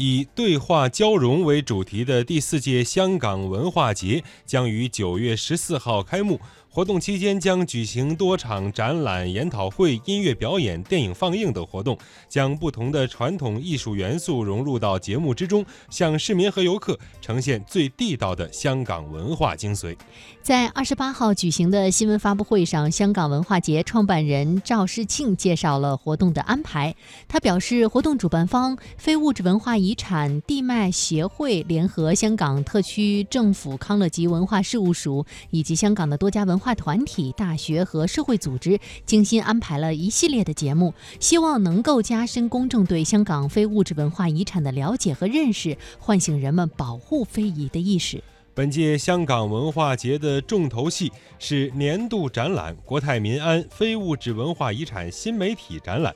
以对话交融为主题的第四届香港文化节将于九月十四号开幕。活动期间将举行多场展览、研讨会、音乐表演、电影放映等活动，将不同的传统艺术元素融入到节目之中，向市民和游客呈现最地道的香港文化精髓。在二十八号举行的新闻发布会上，香港文化节创办人赵世庆介绍了活动的安排。他表示，活动主办方非物质文化遗产地脉协会联合香港特区政府康乐及文化事务署以及香港的多家文化。团体、大学和社会组织精心安排了一系列的节目，希望能够加深公众对香港非物质文化遗产的了解和认识，唤醒人们保护非遗的意识。本届香港文化节的重头戏是年度展览——国泰民安非物质文化遗产新媒体展览。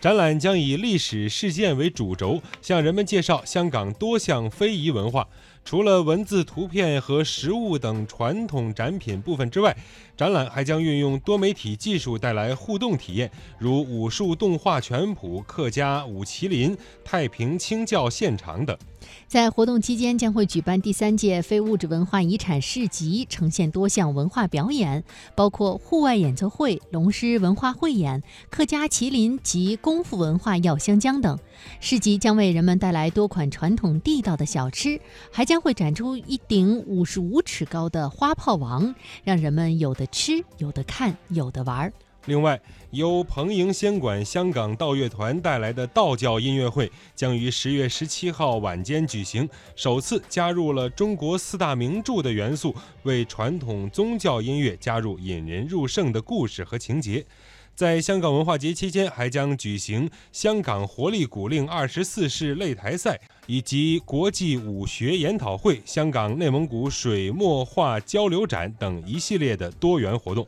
展览将以历史事件为主轴，向人们介绍香港多项非遗文化。除了文字、图片和实物等传统展品部分之外，展览还将运用多媒体技术带来互动体验，如武术动画全谱、客家舞麒麟、太平清教现场等。在活动期间，将会举办第三届非物质文化遗产市集，呈现多项文化表演，包括户外演奏会、龙狮文化汇演、客家麒麟及功夫文化药香江等。市集将为人们带来多款传统地道的小吃，还将会展出一顶五十五尺高的花炮王，让人们有的吃、有的看、有的玩。另外，由彭莹仙馆香港道乐团带来的道教音乐会将于十月十七号晚间举行，首次加入了中国四大名著的元素，为传统宗教音乐加入引人入胜的故事和情节。在香港文化节期间，还将举行香港活力古令二十四式擂台赛，以及国际武学研讨会、香港内蒙古水墨画交流展等一系列的多元活动。